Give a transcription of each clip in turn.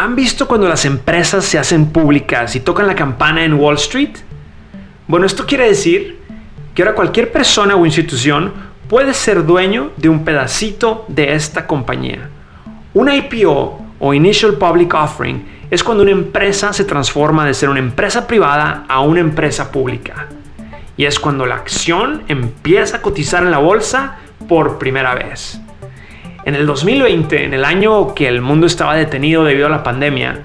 ¿Han visto cuando las empresas se hacen públicas y tocan la campana en Wall Street? Bueno, esto quiere decir que ahora cualquier persona o institución puede ser dueño de un pedacito de esta compañía. Una IPO o Initial Public Offering es cuando una empresa se transforma de ser una empresa privada a una empresa pública. Y es cuando la acción empieza a cotizar en la bolsa por primera vez. En el 2020, en el año que el mundo estaba detenido debido a la pandemia,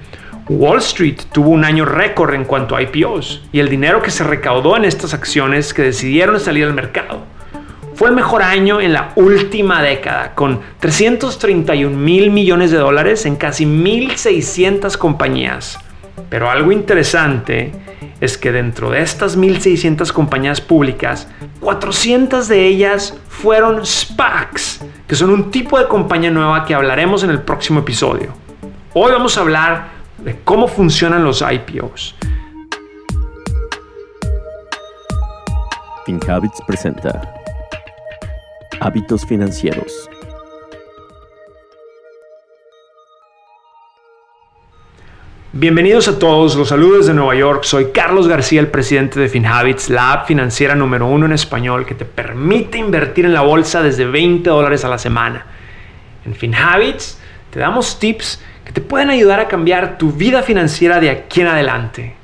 Wall Street tuvo un año récord en cuanto a IPOs y el dinero que se recaudó en estas acciones que decidieron salir al mercado. Fue el mejor año en la última década, con 331 mil millones de dólares en casi 1.600 compañías. Pero algo interesante es que dentro de estas 1.600 compañías públicas, 400 de ellas fueron SPACs, que son un tipo de compañía nueva que hablaremos en el próximo episodio. Hoy vamos a hablar de cómo funcionan los IPOs. FinHabits presenta Hábitos Financieros. Bienvenidos a todos, los saludos de Nueva York. Soy Carlos García, el presidente de FinHabits, la app financiera número uno en español que te permite invertir en la bolsa desde 20 dólares a la semana. En FinHabits te damos tips que te pueden ayudar a cambiar tu vida financiera de aquí en adelante.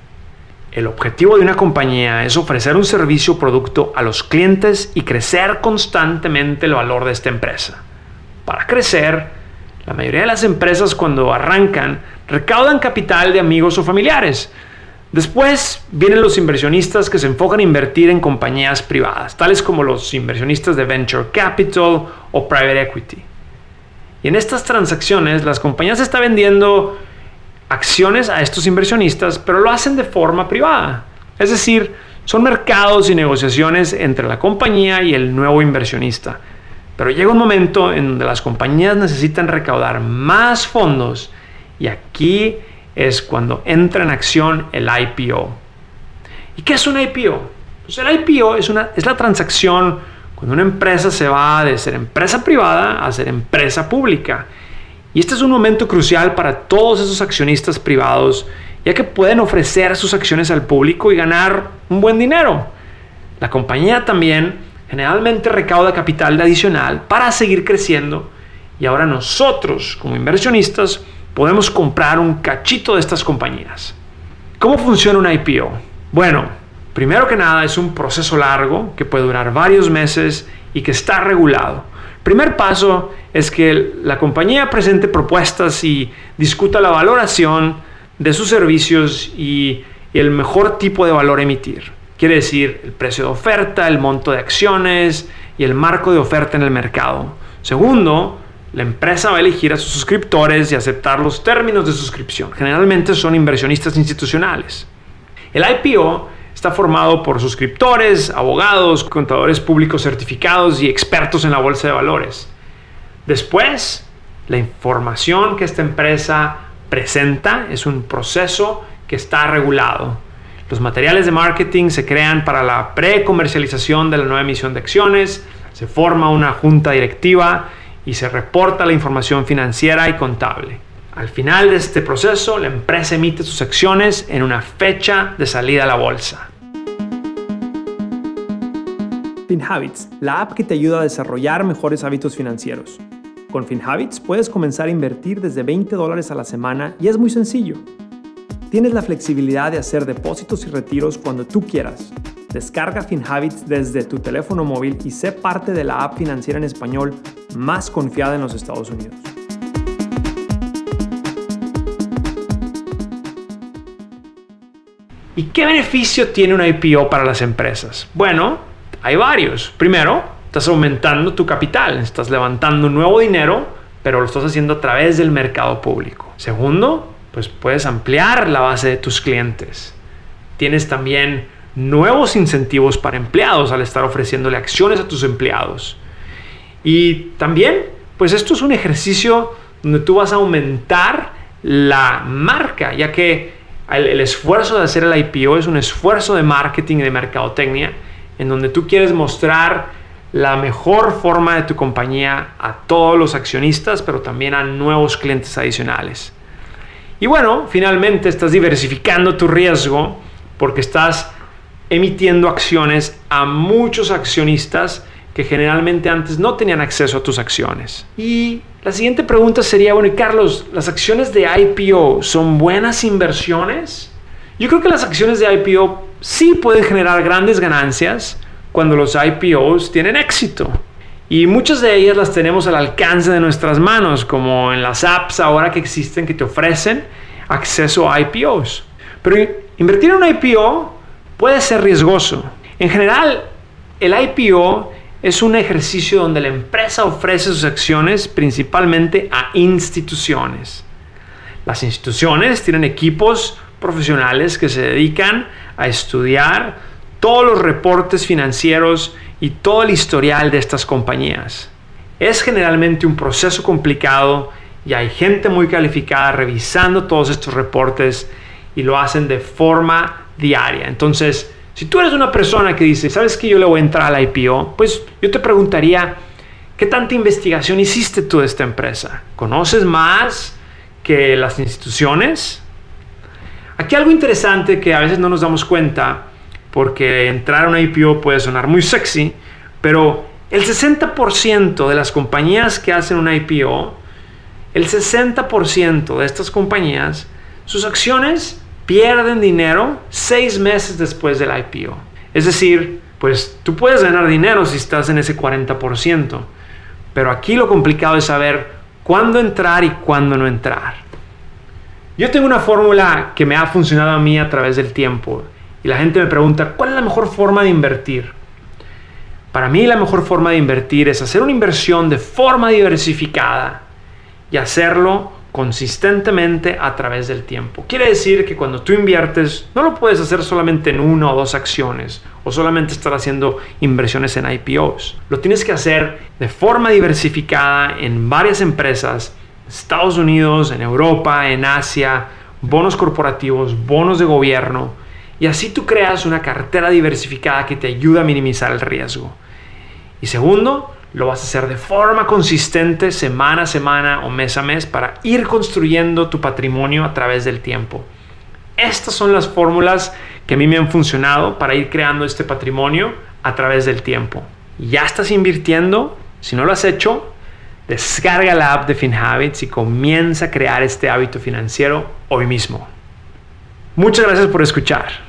El objetivo de una compañía es ofrecer un servicio o producto a los clientes y crecer constantemente el valor de esta empresa. Para crecer, la mayoría de las empresas cuando arrancan recaudan capital de amigos o familiares. Después vienen los inversionistas que se enfocan a invertir en compañías privadas, tales como los inversionistas de venture capital o private equity. Y en estas transacciones las compañías están vendiendo acciones a estos inversionistas, pero lo hacen de forma privada. Es decir, son mercados y negociaciones entre la compañía y el nuevo inversionista. Pero llega un momento en donde las compañías necesitan recaudar más fondos y aquí es cuando entra en acción el IPO. ¿Y qué es un IPO? Pues el IPO es, una, es la transacción cuando una empresa se va de ser empresa privada a ser empresa pública. Y este es un momento crucial para todos esos accionistas privados, ya que pueden ofrecer sus acciones al público y ganar un buen dinero. La compañía también generalmente recauda capital adicional para seguir creciendo y ahora nosotros como inversionistas podemos comprar un cachito de estas compañías. ¿Cómo funciona un IPO? Bueno, primero que nada es un proceso largo que puede durar varios meses y que está regulado. Primer paso es que la compañía presente propuestas y discuta la valoración de sus servicios y el mejor tipo de valor emitir. Quiere decir el precio de oferta, el monto de acciones y el marco de oferta en el mercado. Segundo, la empresa va a elegir a sus suscriptores y aceptar los términos de suscripción. Generalmente son inversionistas institucionales. El IPO está formado por suscriptores, abogados, contadores públicos certificados y expertos en la bolsa de valores. Después, la información que esta empresa presenta es un proceso que está regulado. Los materiales de marketing se crean para la pre-comercialización de la nueva emisión de acciones, se forma una junta directiva y se reporta la información financiera y contable. Al final de este proceso, la empresa emite sus acciones en una fecha de salida a la bolsa. FinHabits, la app que te ayuda a desarrollar mejores hábitos financieros. Con FinHabits puedes comenzar a invertir desde 20 dólares a la semana y es muy sencillo. Tienes la flexibilidad de hacer depósitos y retiros cuando tú quieras. Descarga FinHabits desde tu teléfono móvil y sé parte de la app financiera en español más confiada en los Estados Unidos. ¿Y qué beneficio tiene una IPO para las empresas? Bueno, hay varios. Primero, estás aumentando tu capital, estás levantando nuevo dinero, pero lo estás haciendo a través del mercado público. Segundo, pues puedes ampliar la base de tus clientes. Tienes también nuevos incentivos para empleados al estar ofreciéndole acciones a tus empleados. Y también, pues esto es un ejercicio donde tú vas a aumentar la marca, ya que el, esfuerzo de hacer el IPO es un esfuerzo de marketing y de mercadotecnia, en donde tú quieres mostrar la mejor forma de tu compañía a todos los accionistas, pero también a nuevos clientes adicionales. Y bueno, finalmente estás diversificando tu riesgo porque estás emitiendo acciones a muchos accionistas que generalmente antes no tenían acceso a tus acciones. Y la siguiente pregunta sería, bueno, y Carlos, ¿las acciones de IPO son buenas inversiones? Yo creo que las acciones de IPO sí pueden generar grandes ganancias cuando los IPOs tienen éxito. Y muchas de ellas las tenemos al alcance de nuestras manos, como en las apps ahora que existen que te ofrecen acceso a IPOs. Pero invertir en un IPO puede ser riesgoso. En general, el IPO es un ejercicio donde la empresa ofrece sus acciones principalmente a instituciones. Las instituciones tienen equipos profesionales que se dedican a estudiar todos los reportes financieros y todo el historial de estas compañías. Es generalmente un proceso complicado y hay gente muy calificada revisando todos estos reportes y lo hacen de forma diaria. Entonces, si tú eres una persona que dice, ¿sabes que yo le voy a entrar al IPO? Pues yo te preguntaría, ¿qué tanta investigación hiciste tú de esta empresa? ¿Conoces más que las instituciones? Aquí algo interesante que a veces no nos damos cuenta, porque entrar a una IPO puede sonar muy sexy, pero el 60% de las compañías que hacen una IPO, el 60% de estas compañías, sus acciones pierden dinero seis meses después del IPO. Es decir, pues tú puedes ganar dinero si estás en ese 40%, pero aquí lo complicado es saber cuándo entrar y cuándo no entrar. Yo tengo una fórmula que me ha funcionado a mí a través del tiempo y la gente me pregunta, ¿cuál es la mejor forma de invertir? Para mí la mejor forma de invertir es hacer una inversión de forma diversificada y hacerlo consistentemente a través del tiempo. Quiere decir que cuando tú inviertes no lo puedes hacer solamente en una o dos acciones o solamente estar haciendo inversiones en IPOs. Lo tienes que hacer de forma diversificada en varias empresas, Estados Unidos, en Europa, en Asia, bonos corporativos, bonos de gobierno y así tú creas una cartera diversificada que te ayuda a minimizar el riesgo. Y segundo, lo vas a hacer de forma consistente semana a semana o mes a mes para ir construyendo tu patrimonio a través del tiempo. Estas son las fórmulas que a mí me han funcionado para ir creando este patrimonio a través del tiempo. Ya estás invirtiendo, si no lo has hecho, descarga la app de FinHabits y comienza a crear este hábito financiero hoy mismo. Muchas gracias por escuchar.